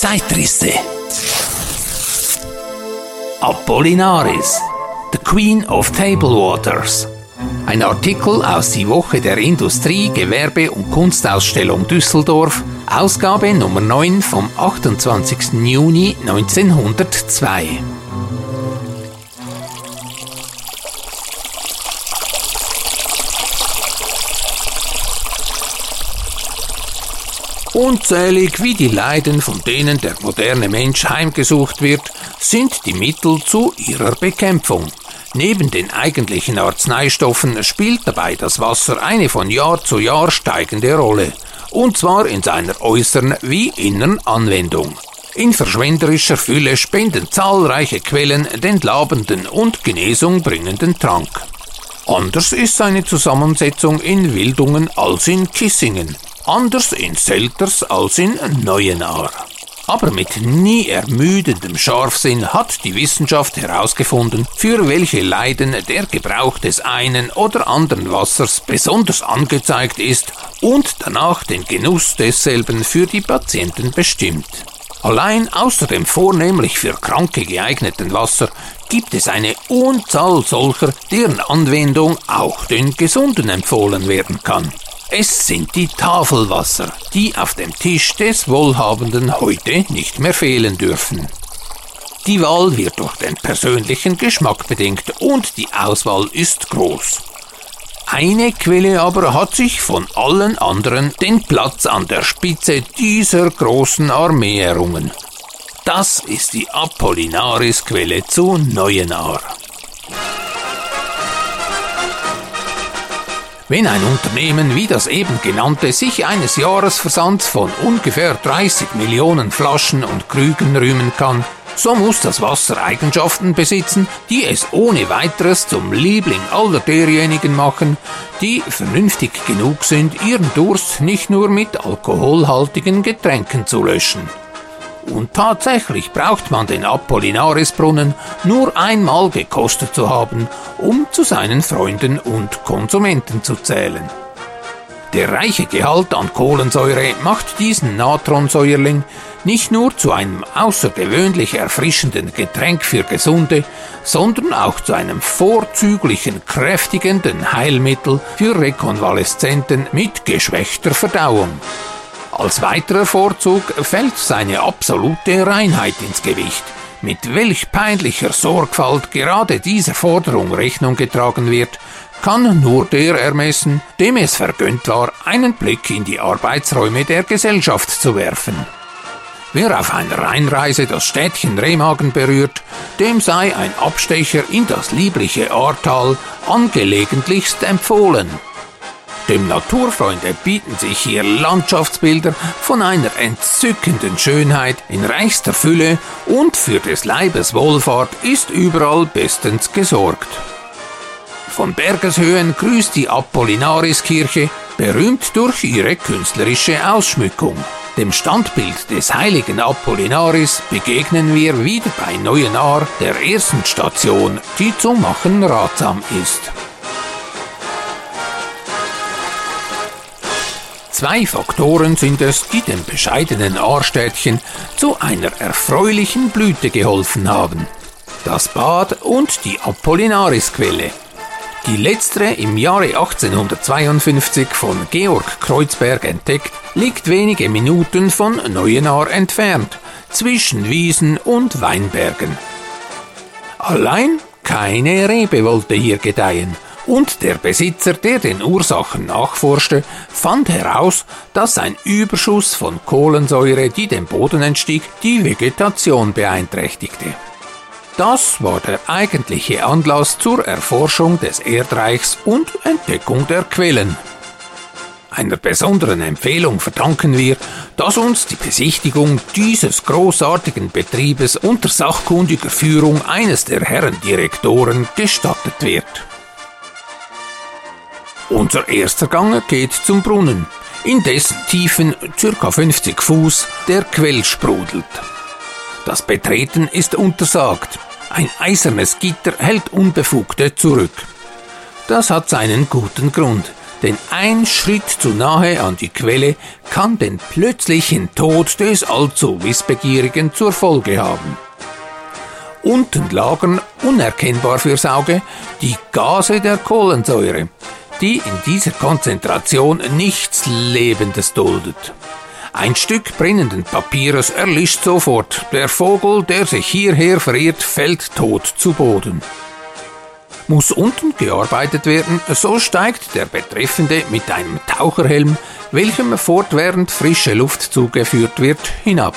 Zeitrisse. Apollinaris, the Queen of Table Waters. Ein Artikel aus die Woche der Industrie, Gewerbe und Kunstausstellung Düsseldorf, Ausgabe Nummer 9 vom 28. Juni 1902. Unzählig wie die Leiden, von denen der moderne Mensch heimgesucht wird, sind die Mittel zu ihrer Bekämpfung. Neben den eigentlichen Arzneistoffen spielt dabei das Wasser eine von Jahr zu Jahr steigende Rolle, und zwar in seiner äußeren wie inneren Anwendung. In verschwenderischer Fülle spenden zahlreiche Quellen den labenden und Genesung bringenden Trank. Anders ist seine Zusammensetzung in Wildungen als in Kissingen anders in Selters als in Neuenahr. Aber mit nie ermüdendem Scharfsinn hat die Wissenschaft herausgefunden, für welche Leiden der Gebrauch des einen oder anderen Wassers besonders angezeigt ist und danach den Genuss desselben für die Patienten bestimmt. Allein außer dem vornehmlich für Kranke geeigneten Wasser gibt es eine Unzahl solcher, deren Anwendung auch den Gesunden empfohlen werden kann. Es sind die Tafelwasser, die auf dem Tisch des Wohlhabenden heute nicht mehr fehlen dürfen. Die Wahl wird durch den persönlichen Geschmack bedingt und die Auswahl ist groß. Eine Quelle aber hat sich von allen anderen den Platz an der Spitze dieser großen Armee errungen. Das ist die Apollinaris-Quelle zu Neuenahr. Wenn ein Unternehmen wie das eben genannte sich eines Jahresversands von ungefähr 30 Millionen Flaschen und Krügen rühmen kann, so muss das Wasser Eigenschaften besitzen, die es ohne weiteres zum Liebling aller derjenigen machen, die vernünftig genug sind, ihren Durst nicht nur mit alkoholhaltigen Getränken zu löschen. Und tatsächlich braucht man den Apollinarisbrunnen nur einmal gekostet zu haben, um zu seinen Freunden und Konsumenten zu zählen. Der reiche Gehalt an Kohlensäure macht diesen Natronsäuerling nicht nur zu einem außergewöhnlich erfrischenden Getränk für Gesunde, sondern auch zu einem vorzüglichen kräftigenden Heilmittel für Rekonvaleszenten mit geschwächter Verdauung. Als weiterer Vorzug fällt seine absolute Reinheit ins Gewicht. Mit welch peinlicher Sorgfalt gerade dieser Forderung Rechnung getragen wird, kann nur der ermessen, dem es vergönnt war, einen Blick in die Arbeitsräume der Gesellschaft zu werfen. Wer auf einer Rheinreise das Städtchen Remagen berührt, dem sei ein Abstecher in das liebliche Ahrtal angelegentlichst empfohlen. Dem Naturfreunde bieten sich hier Landschaftsbilder von einer entzückenden Schönheit in reichster Fülle und für des Leibes Wohlfahrt ist überall bestens gesorgt. Von Bergeshöhen grüßt die Apollinariskirche, berühmt durch ihre künstlerische Ausschmückung. Dem Standbild des heiligen Apollinaris begegnen wir wieder bei Neuenahr, der ersten Station, die zu machen ratsam ist. Zwei Faktoren sind es, die dem bescheidenen Ahrstädtchen zu einer erfreulichen Blüte geholfen haben. Das Bad und die Apollinarisquelle. Die letztere im Jahre 1852 von Georg Kreuzberg entdeckt, liegt wenige Minuten von Neuenahr entfernt, zwischen Wiesen und Weinbergen. Allein keine Rebe wollte hier gedeihen, und der Besitzer, der den Ursachen nachforschte, fand heraus, dass ein Überschuss von Kohlensäure, die dem Boden entstieg, die Vegetation beeinträchtigte. Das war der eigentliche Anlass zur Erforschung des Erdreichs und Entdeckung der Quellen. Einer besonderen Empfehlung verdanken wir, dass uns die Besichtigung dieses großartigen Betriebes unter sachkundiger Führung eines der Herren Direktoren gestattet wird. Unser erster Gang geht zum Brunnen, in dessen Tiefen ca. 50 Fuß der Quell sprudelt. Das Betreten ist untersagt. Ein eisernes Gitter hält Unbefugte zurück. Das hat seinen guten Grund, denn ein Schritt zu nahe an die Quelle kann den plötzlichen Tod des allzu Wissbegierigen zur Folge haben. Unten lagern, unerkennbar fürs Auge, die Gase der Kohlensäure, die in dieser Konzentration nichts Lebendes duldet. Ein Stück brennenden Papieres erlischt sofort. Der Vogel, der sich hierher verirrt, fällt tot zu Boden. Muss unten gearbeitet werden, so steigt der Betreffende mit einem Taucherhelm, welchem fortwährend frische Luft zugeführt wird, hinab.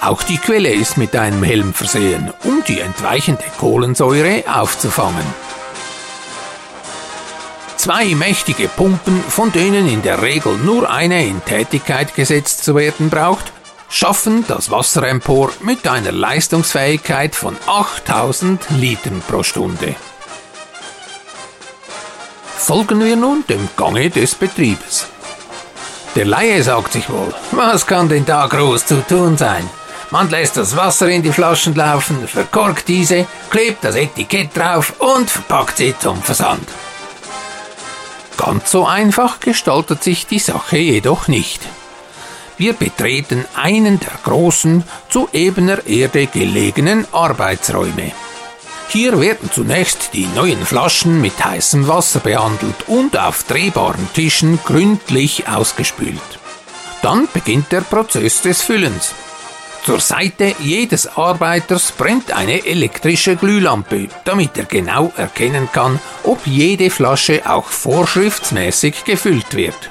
Auch die Quelle ist mit einem Helm versehen, um die entweichende Kohlensäure aufzufangen. Zwei mächtige Pumpen, von denen in der Regel nur eine in Tätigkeit gesetzt zu werden braucht, schaffen das Wasser empor mit einer Leistungsfähigkeit von 8000 Litern pro Stunde. Folgen wir nun dem Gange des Betriebes. Der Laie sagt sich wohl, was kann denn da groß zu tun sein? Man lässt das Wasser in die Flaschen laufen, verkorkt diese, klebt das Etikett drauf und verpackt sie zum Versand. Ganz so einfach gestaltet sich die Sache jedoch nicht. Wir betreten einen der großen, zu ebener Erde gelegenen Arbeitsräume. Hier werden zunächst die neuen Flaschen mit heißem Wasser behandelt und auf drehbaren Tischen gründlich ausgespült. Dann beginnt der Prozess des Füllens. Zur Seite jedes Arbeiters brennt eine elektrische Glühlampe, damit er genau erkennen kann, ob jede Flasche auch vorschriftsmäßig gefüllt wird.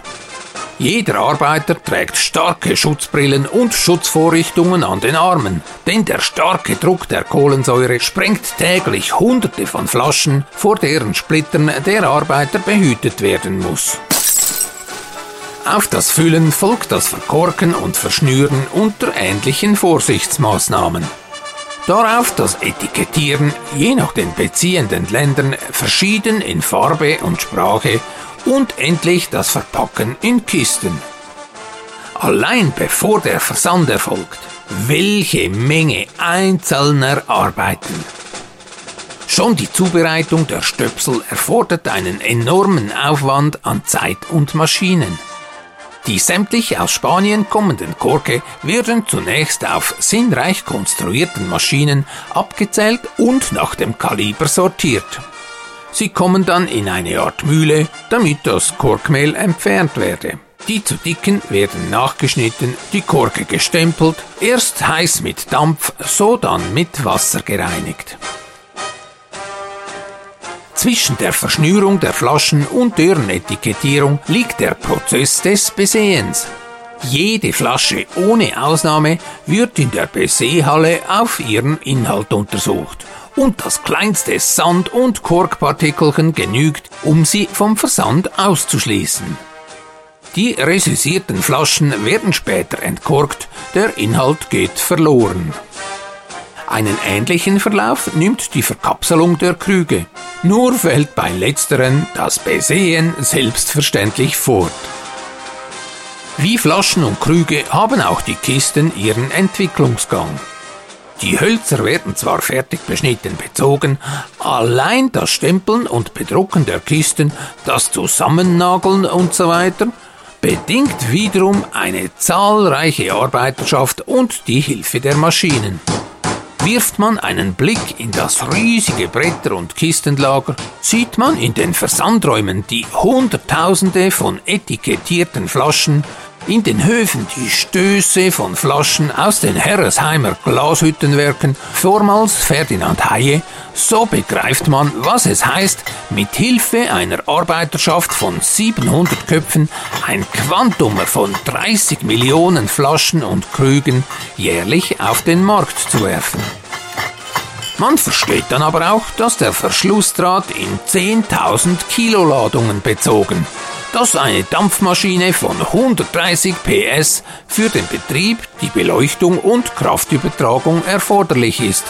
Jeder Arbeiter trägt starke Schutzbrillen und Schutzvorrichtungen an den Armen, denn der starke Druck der Kohlensäure sprengt täglich Hunderte von Flaschen, vor deren Splittern der Arbeiter behütet werden muss. Auf das Füllen folgt das Verkorken und Verschnüren unter ähnlichen Vorsichtsmaßnahmen. Darauf das Etikettieren, je nach den beziehenden Ländern, verschieden in Farbe und Sprache und endlich das Verpacken in Kisten. Allein bevor der Versand erfolgt, welche Menge einzelner Arbeiten. Schon die Zubereitung der Stöpsel erfordert einen enormen Aufwand an Zeit und Maschinen. Die sämtlich aus Spanien kommenden Korke werden zunächst auf sinnreich konstruierten Maschinen abgezählt und nach dem Kaliber sortiert. Sie kommen dann in eine Art Mühle, damit das Korkmehl entfernt werde. Die zu dicken werden nachgeschnitten, die Korke gestempelt, erst heiß mit Dampf, so dann mit Wasser gereinigt. Zwischen der Verschnürung der Flaschen und deren Etikettierung liegt der Prozess des Besehens. Jede Flasche ohne Ausnahme wird in der Besehhalle auf ihren Inhalt untersucht und das kleinste Sand- und Korkpartikelchen genügt, um sie vom Versand auszuschließen. Die resüsierten Flaschen werden später entkorkt, der Inhalt geht verloren. Einen ähnlichen Verlauf nimmt die Verkapselung der Krüge. Nur fällt bei letzteren das Besehen selbstverständlich fort. Wie Flaschen und Krüge haben auch die Kisten ihren Entwicklungsgang. Die Hölzer werden zwar fertig beschnitten bezogen, allein das Stempeln und Bedrucken der Kisten, das Zusammennageln und so bedingt wiederum eine zahlreiche Arbeiterschaft und die Hilfe der Maschinen. Wirft man einen Blick in das riesige Bretter- und Kistenlager, sieht man in den Versandräumen die Hunderttausende von etikettierten Flaschen, in den Höfen die Stöße von Flaschen aus den Herresheimer Glashüttenwerken, vormals Ferdinand Haie, so begreift man, was es heißt, mit Hilfe einer Arbeiterschaft von 700 Köpfen ein Quantum von 30 Millionen Flaschen und Krügen jährlich auf den Markt zu werfen. Man versteht dann aber auch, dass der Verschlussdraht in 10.000 Kilo Ladungen bezogen dass eine Dampfmaschine von 130 PS für den Betrieb, die Beleuchtung und Kraftübertragung erforderlich ist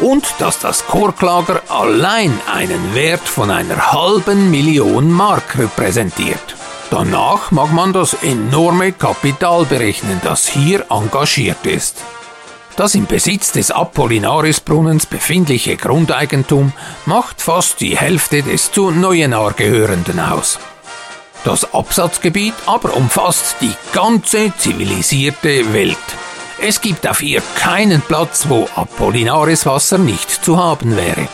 und dass das Korklager allein einen Wert von einer halben Million Mark repräsentiert. Danach mag man das enorme Kapital berechnen, das hier engagiert ist. Das im Besitz des Apollinarisbrunnens befindliche Grundeigentum macht fast die Hälfte des zu Neuenahr gehörenden aus. Das Absatzgebiet aber umfasst die ganze zivilisierte Welt. Es gibt auf ihr keinen Platz, wo Apollinaris Wasser nicht zu haben wäre.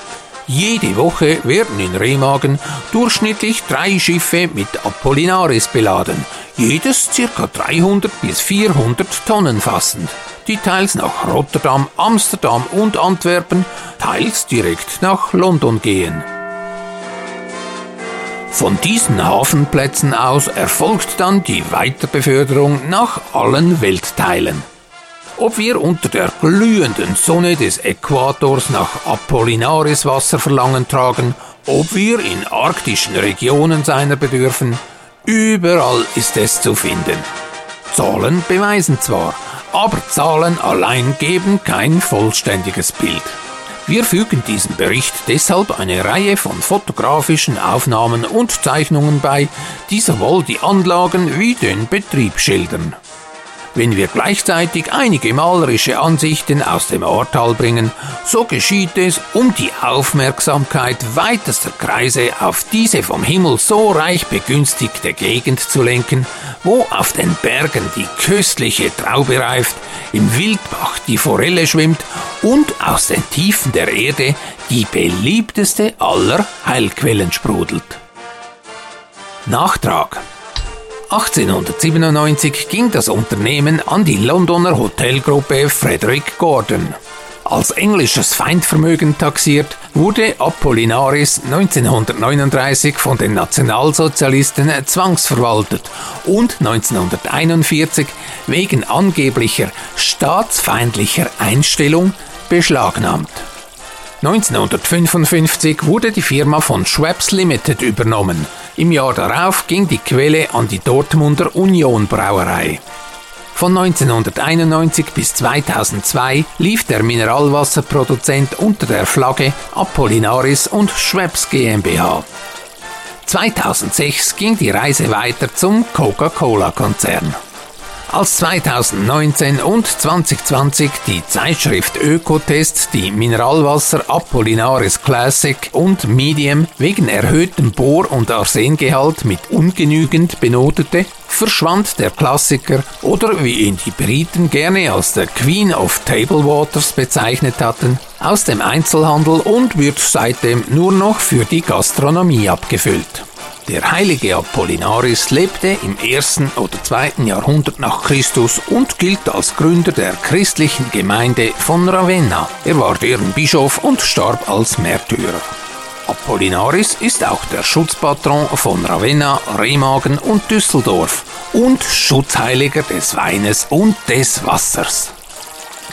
Jede Woche werden in Remagen durchschnittlich drei Schiffe mit Apollinaris beladen, jedes ca. 300 bis 400 Tonnen fassend, die teils nach Rotterdam, Amsterdam und Antwerpen, teils direkt nach London gehen. Von diesen Hafenplätzen aus erfolgt dann die Weiterbeförderung nach allen Weltteilen. Ob wir unter der glühenden Sonne des Äquators nach Apollinaris Wasser Verlangen tragen, ob wir in arktischen Regionen seiner bedürfen, überall ist es zu finden. Zahlen beweisen zwar, aber Zahlen allein geben kein vollständiges Bild. Wir fügen diesem Bericht deshalb eine Reihe von fotografischen Aufnahmen und Zeichnungen bei, die sowohl die Anlagen wie den Betrieb schildern. Wenn wir gleichzeitig einige malerische Ansichten aus dem Ortal bringen, so geschieht es, um die Aufmerksamkeit weitester Kreise auf diese vom Himmel so reich begünstigte Gegend zu lenken, wo auf den Bergen die köstliche Traube reift, im Wildbach die Forelle schwimmt und aus den Tiefen der Erde die beliebteste aller Heilquellen sprudelt. Nachtrag 1897 ging das Unternehmen an die Londoner Hotelgruppe Frederick Gordon. Als englisches Feindvermögen taxiert, wurde Apollinaris 1939 von den Nationalsozialisten zwangsverwaltet und 1941 wegen angeblicher staatsfeindlicher Einstellung beschlagnahmt. 1955 wurde die Firma von Schweppes Limited übernommen. Im Jahr darauf ging die Quelle an die Dortmunder Union Brauerei. Von 1991 bis 2002 lief der Mineralwasserproduzent unter der Flagge Apollinaris und Schweppes GmbH. 2006 ging die Reise weiter zum Coca-Cola-Konzern. Als 2019 und 2020 die Zeitschrift Ökotest die Mineralwasser Apollinaris Classic und Medium wegen erhöhtem Bohr- und Arsengehalt mit ungenügend benotete, verschwand der Klassiker oder wie ihn die Briten gerne als der Queen of Table Waters bezeichnet hatten, aus dem Einzelhandel und wird seitdem nur noch für die Gastronomie abgefüllt. Der heilige Apollinaris lebte im ersten oder zweiten Jahrhundert nach Christus und gilt als Gründer der christlichen Gemeinde von Ravenna. Er war deren Bischof und starb als Märtyrer. Apollinaris ist auch der Schutzpatron von Ravenna, Remagen und Düsseldorf und Schutzheiliger des Weines und des Wassers.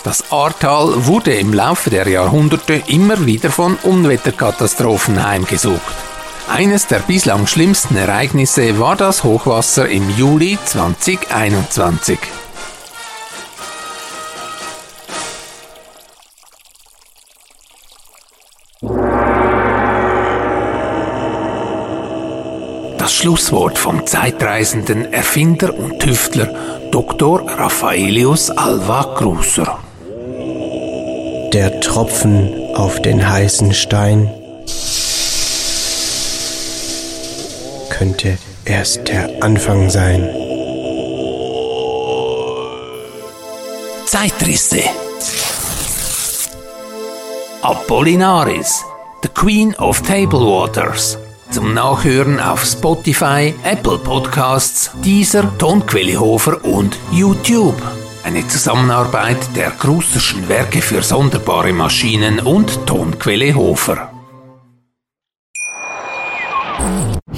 Das Ahrtal wurde im Laufe der Jahrhunderte immer wieder von Unwetterkatastrophen heimgesucht. Eines der bislang schlimmsten Ereignisse war das Hochwasser im Juli 2021. Das Schlusswort vom zeitreisenden Erfinder und Tüftler Dr. Raffaelius Alva Kruser. Der Tropfen auf den heißen Stein könnte erst der Anfang sein. Zeitrisse. Apollinaris, the Queen of Table Waters. Zum Nachhören auf Spotify, Apple Podcasts, Deezer, Tonquelle Hofer und YouTube. Eine Zusammenarbeit der Krusterschen Werke für sonderbare Maschinen und Tonquelle Hofer.